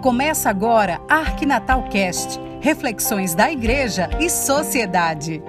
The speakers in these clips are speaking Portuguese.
Começa agora Arquinatal Cast, reflexões da igreja e sociedade.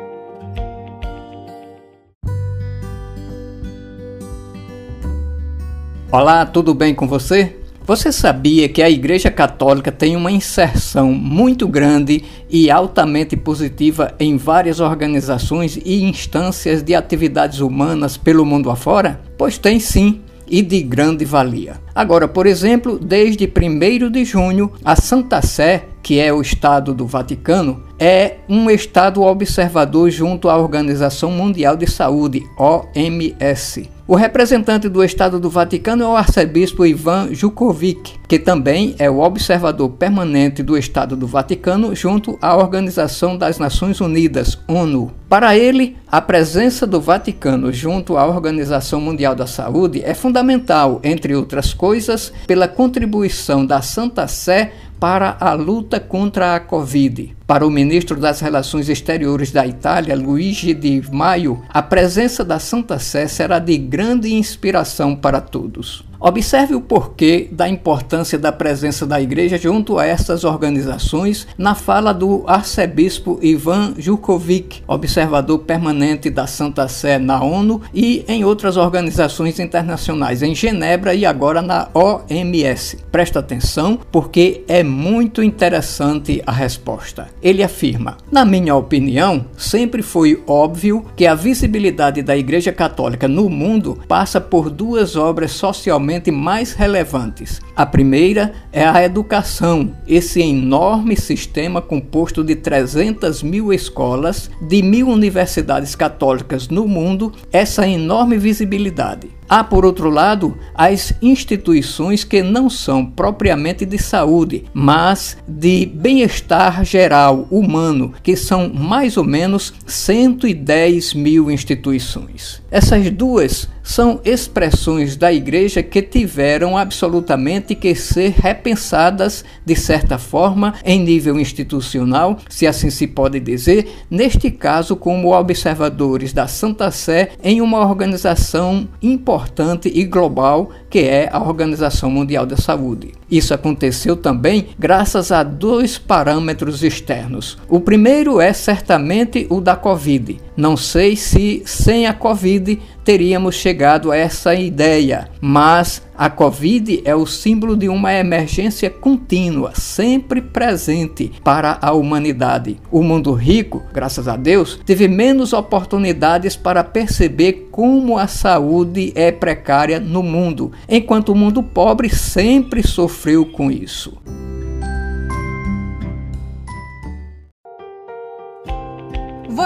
Olá, tudo bem com você? Você sabia que a Igreja Católica tem uma inserção muito grande e altamente positiva em várias organizações e instâncias de atividades humanas pelo mundo afora? Pois tem sim e de grande valia. Agora, por exemplo, desde 1 de junho, a Santa Sé, que é o Estado do Vaticano, é um Estado observador junto à Organização Mundial de Saúde, OMS. O representante do Estado do Vaticano é o arcebispo Ivan Jukovic, que também é o observador permanente do Estado do Vaticano junto à Organização das Nações Unidas, ONU. Para ele, a presença do Vaticano junto à Organização Mundial da Saúde é fundamental, entre outras coisas, pela contribuição da Santa Sé para a luta contra a Covid. Para o ministro das Relações Exteriores da Itália, Luigi Di Maio, a presença da Santa Sé será de grande inspiração para todos. Observe o porquê da importância da presença da Igreja junto a essas organizações na fala do arcebispo Ivan Jukovic, observador permanente da Santa Sé na ONU e em outras organizações internacionais, em Genebra e agora na OMS. Presta atenção porque é muito interessante a resposta. Ele afirma: Na minha opinião, sempre foi óbvio que a visibilidade da Igreja Católica no mundo passa por duas obras socialmente mais relevantes. A primeira é a educação, esse enorme sistema composto de 300 mil escolas, de mil universidades católicas no mundo, essa enorme visibilidade. Há, por outro lado, as instituições que não são propriamente de saúde, mas de bem-estar geral humano, que são mais ou menos 110 mil instituições. Essas duas são expressões da igreja que tiveram absolutamente que ser repensadas de certa forma em nível institucional, se assim se pode dizer, neste caso como observadores da Santa Sé em uma organização importante e global que é a Organização Mundial da Saúde. Isso aconteceu também graças a dois parâmetros externos. O primeiro é certamente o da Covid. Não sei se sem a Covid teríamos chegado a essa ideia, mas a Covid é o símbolo de uma emergência contínua, sempre presente para a humanidade. O mundo rico, graças a Deus, teve menos oportunidades para perceber como a saúde é precária no mundo, enquanto o mundo pobre sempre sofreu com isso.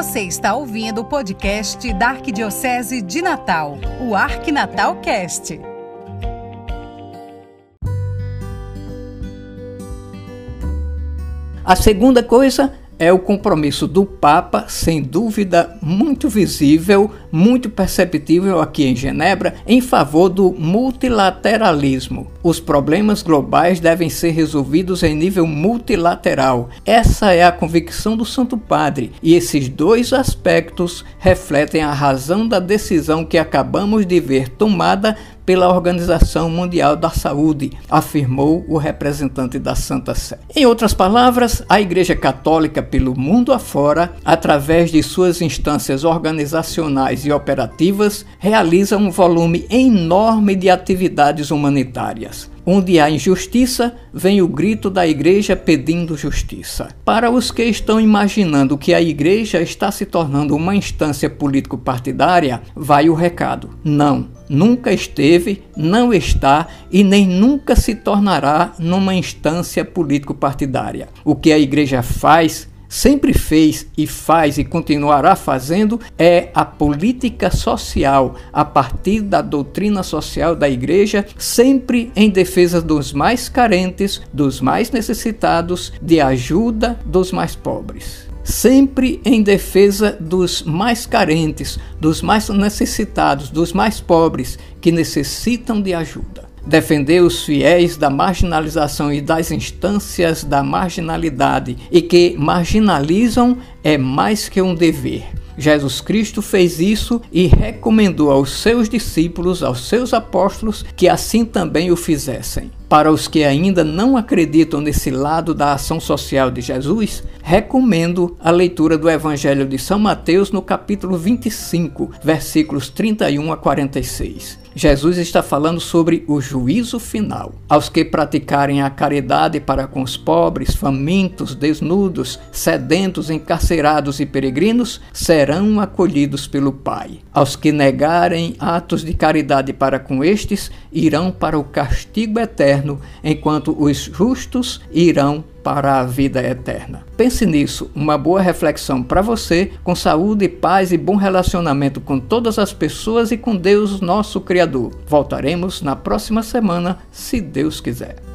Você está ouvindo o podcast da Arquidiocese de Natal, o Arquinatal Cast. A segunda coisa é o compromisso do Papa, sem dúvida muito visível, muito perceptível aqui em Genebra, em favor do multilateralismo. Os problemas globais devem ser resolvidos em nível multilateral. Essa é a convicção do Santo Padre, e esses dois aspectos refletem a razão da decisão que acabamos de ver tomada pela Organização Mundial da Saúde, afirmou o representante da Santa Sé. Em outras palavras, a Igreja Católica pelo mundo afora, através de suas instâncias organizacionais e operativas, realiza um volume enorme de atividades humanitárias. Onde há injustiça, vem o grito da igreja pedindo justiça. Para os que estão imaginando que a igreja está se tornando uma instância político-partidária, vai o recado: não, nunca esteve, não está e nem nunca se tornará numa instância político-partidária. O que a igreja faz sempre fez e faz e continuará fazendo é a política social a partir da doutrina social da igreja, sempre em defesa dos mais carentes, dos mais necessitados, de ajuda dos mais pobres. Sempre em defesa dos mais carentes, dos mais necessitados, dos mais pobres que necessitam de ajuda defender os fiéis da marginalização e das instâncias da marginalidade e que marginalizam é mais que um dever. Jesus Cristo fez isso e recomendou aos seus discípulos, aos seus apóstolos, que assim também o fizessem. Para os que ainda não acreditam nesse lado da ação social de Jesus, recomendo a leitura do Evangelho de São Mateus no capítulo 25, versículos 31 a 46. Jesus está falando sobre o juízo final. Aos que praticarem a caridade para com os pobres, famintos, desnudos, sedentos, encarcerados e peregrinos, serão acolhidos pelo Pai. Aos que negarem atos de caridade para com estes, irão para o castigo enquanto os justos irão para a vida eterna. Pense nisso, uma boa reflexão para você, com saúde, paz e bom relacionamento com todas as pessoas e com Deus, nosso Criador. Voltaremos na próxima semana, se Deus quiser.